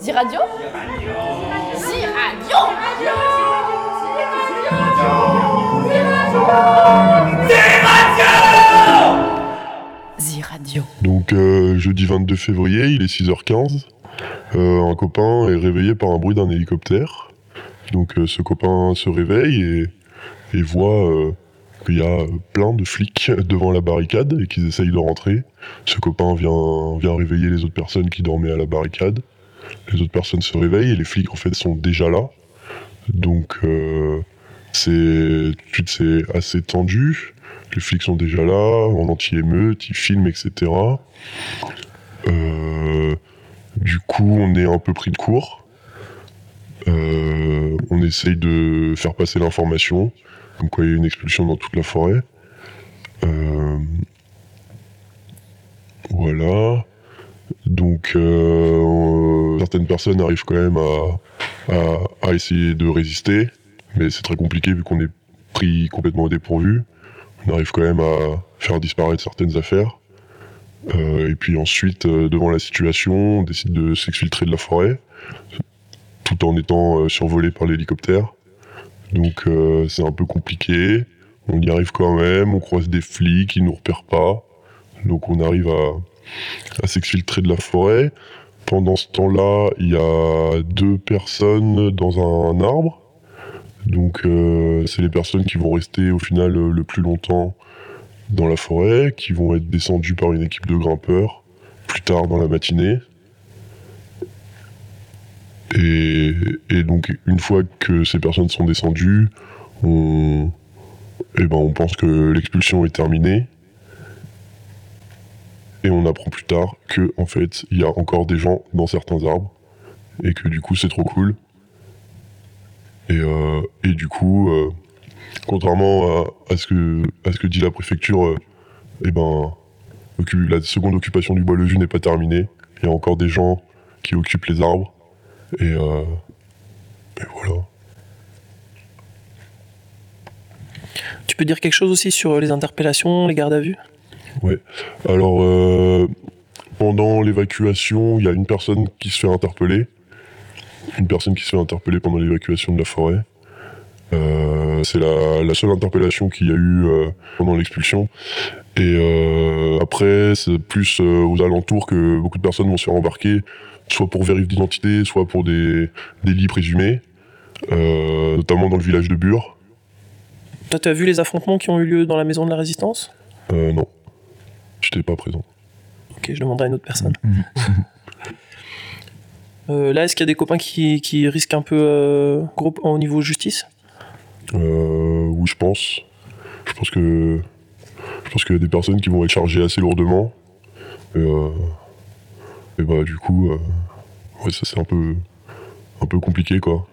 Ziradio Ziradio Ziradio Donc euh, jeudi 22 février, il est 6h15. Euh, un copain est réveillé par un bruit d'un hélicoptère. Donc euh, ce copain se réveille et, et voit euh, qu'il y a plein de flics devant la barricade et qu'ils essayent de rentrer. Ce copain vient, vient réveiller les autres personnes qui dormaient à la barricade. Les autres personnes se réveillent et les flics en fait sont déjà là. Donc euh, c'est assez tendu. Les flics sont déjà là, en anti-émeute, ils filment, etc. Euh, du coup, on est un peu pris de court. Euh, on essaye de faire passer l'information, comme quoi il y a une expulsion dans toute la forêt. Euh, voilà. Donc, euh, certaines personnes arrivent quand même à, essayer de résister, mais c'est très compliqué vu qu'on est pris complètement au dépourvu. On arrive quand même à faire disparaître certaines affaires. Euh, et puis ensuite, euh, devant la situation, on décide de s'exfiltrer de la forêt, tout en étant euh, survolé par l'hélicoptère. Donc euh, c'est un peu compliqué. On y arrive quand même, on croise des flics, ils nous repèrent pas. Donc on arrive à, à s'exfiltrer de la forêt. Pendant ce temps-là, il y a deux personnes dans un arbre. Donc euh, c'est les personnes qui vont rester au final euh, le plus longtemps dans la forêt, qui vont être descendues par une équipe de grimpeurs plus tard dans la matinée. Et, donc une fois que ces personnes sont descendues, on, eh ben, on pense que l'expulsion est terminée. Et on apprend plus tard que en fait il y a encore des gens dans certains arbres et que du coup c'est trop cool. Et, euh, et du coup, euh, contrairement à, à ce que, à ce que dit la préfecture, euh, eh ben, la seconde occupation du bois le jus n'est pas terminée. Il y a encore des gens qui occupent les arbres. Et, euh, et voilà. Tu peux dire quelque chose aussi sur les interpellations, les gardes à vue? Ouais. Alors, euh, pendant l'évacuation, il y a une personne qui se fait interpeller. Une personne qui se fait interpeller pendant l'évacuation de la forêt. Euh, c'est la, la seule interpellation qu'il y a eu euh, pendant l'expulsion. Et euh, après, c'est plus euh, aux alentours que beaucoup de personnes vont se faire embarquer, soit pour vérif d'identité, soit pour des délits présumés, euh, notamment dans le village de Bure. Toi, tu as vu les affrontements qui ont eu lieu dans la maison de la résistance? Euh, non, j'étais pas présent. Ok, je demanderai à une autre personne. Euh, là, est-ce qu'il y a des copains qui, qui risquent un peu euh, gros au niveau justice? Oui, je pense. Je pense que je pense qu'il y a des personnes qui vont être chargées assez lourdement. Et, euh, et bah du coup, euh, ouais, ça c'est un peu un peu compliqué quoi.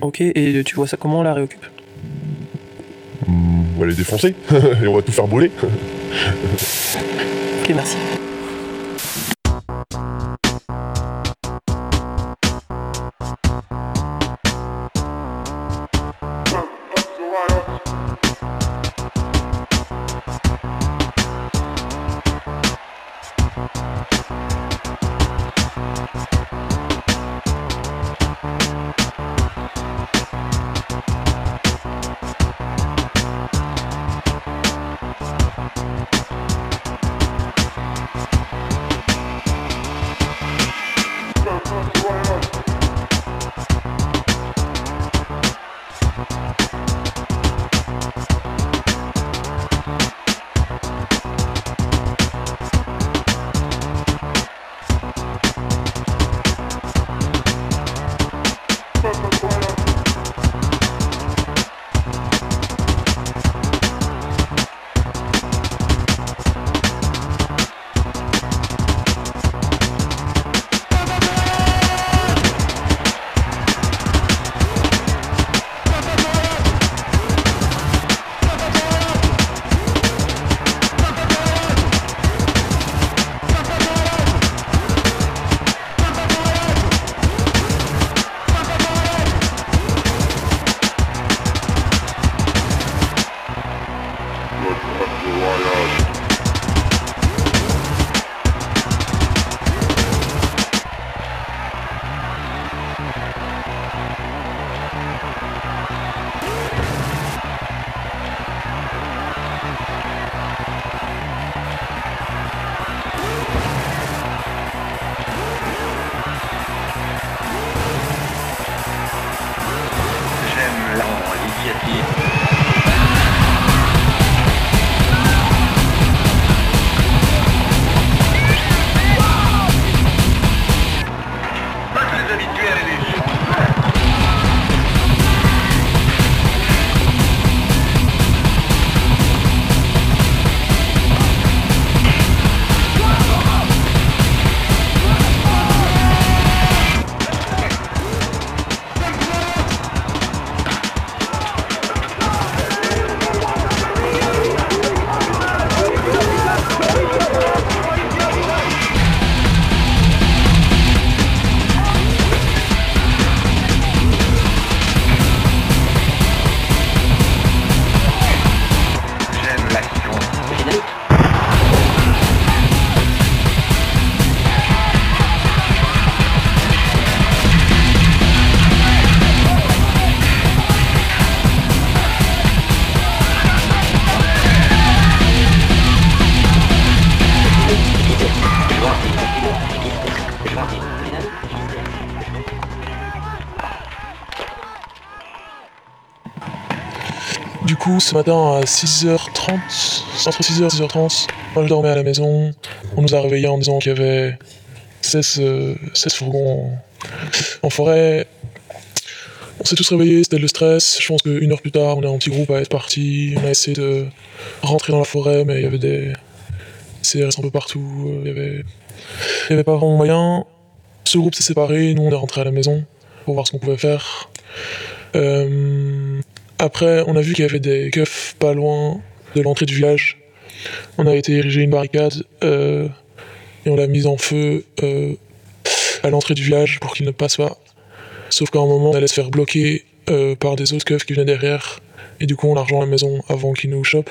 Ok, et tu vois ça comment la réoccupe Hmm, on va les défoncer et on va tout faire brûler. Ok, merci. Du coup, ce matin à 6h30, entre 6h et 6h30, moi je dormais à la maison. On nous a réveillés en disant qu'il y avait 16, euh, 16 fourgons en, forêt. On s'est tous réveillés, c'était le stress. Je pense qu'une heure plus tard, on est en petit groupe à être parti. On a essayé de rentrer dans la forêt, mais il y avait des CRS un peu partout. euh, Il y avait, il y avait pas vraiment moyen. Ce groupe s'est séparé, nous on est rentré à la maison pour voir ce qu'on pouvait faire. Euh, après, on a vu qu'il y avait des keufs pas loin de l'entrée du village. On a été ériger une barricade euh, et on l'a mise en feu euh, à l'entrée du village pour qu'ils ne passent pas. Sauf qu'à un moment, on allait se faire bloquer euh, par des autres keufs qui venaient derrière. Et du coup, on a rejoint la maison avant qu'ils nous chopent.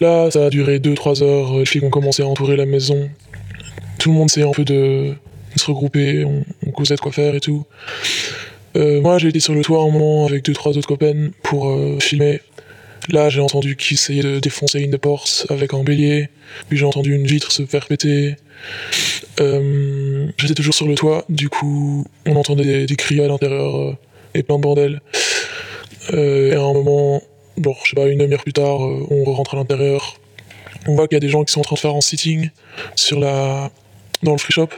Là, ça a duré 2-3 heures. Les filles ont commencé à entourer la maison. Tout le monde s'est un peu de, de se regrouper. On, on causait de quoi faire et tout. Euh, moi, j'ai été sur le toit un moment avec deux trois autres copains pour euh, filmer. Là, j'ai entendu qu'ils essayaient de défoncer une des portes avec un bélier. Puis j'ai entendu une vitre se faire péter. Euh, J'étais toujours sur le toit, du coup, on entendait des, des cris à l'intérieur et plein de bordel. Et à un moment, bon, je sais pas, une demi-heure plus tard, on rentre à l'intérieur. On voit qu'il y a des gens qui sont en train de faire un sitting sur la... dans le free shop.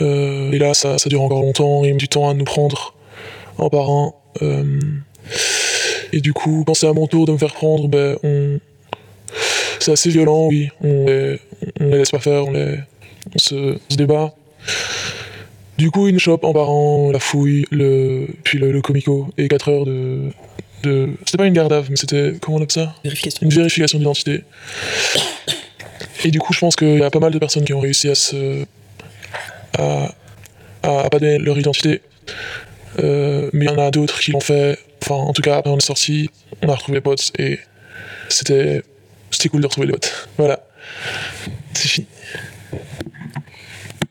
Euh, et là, ça, ça dure encore longtemps, il met du temps à nous prendre un par un. Euh, et du coup, quand c'est à mon tour de me faire prendre, ben, on... c'est assez violent, oui. On les, on les laisse pas faire, on, les, on, se, on se débat. Du coup, une chope en par un, la fouille, le, puis le, le comico, et 4 heures de. de c'était pas une vue, mais c'était. Comment on appelle ça? Vérification. Une vérification d'identité. Et du coup, je pense qu'il y a pas mal de personnes qui ont réussi à se. À, à, pas leur identité. Euh, mais il y en a d'autres qui l'ont fait. Enfin, en tout cas, après on est sorti, on a retrouvé les potes et c'était. C'était cool de retrouver les potes. Voilà. C'est fini.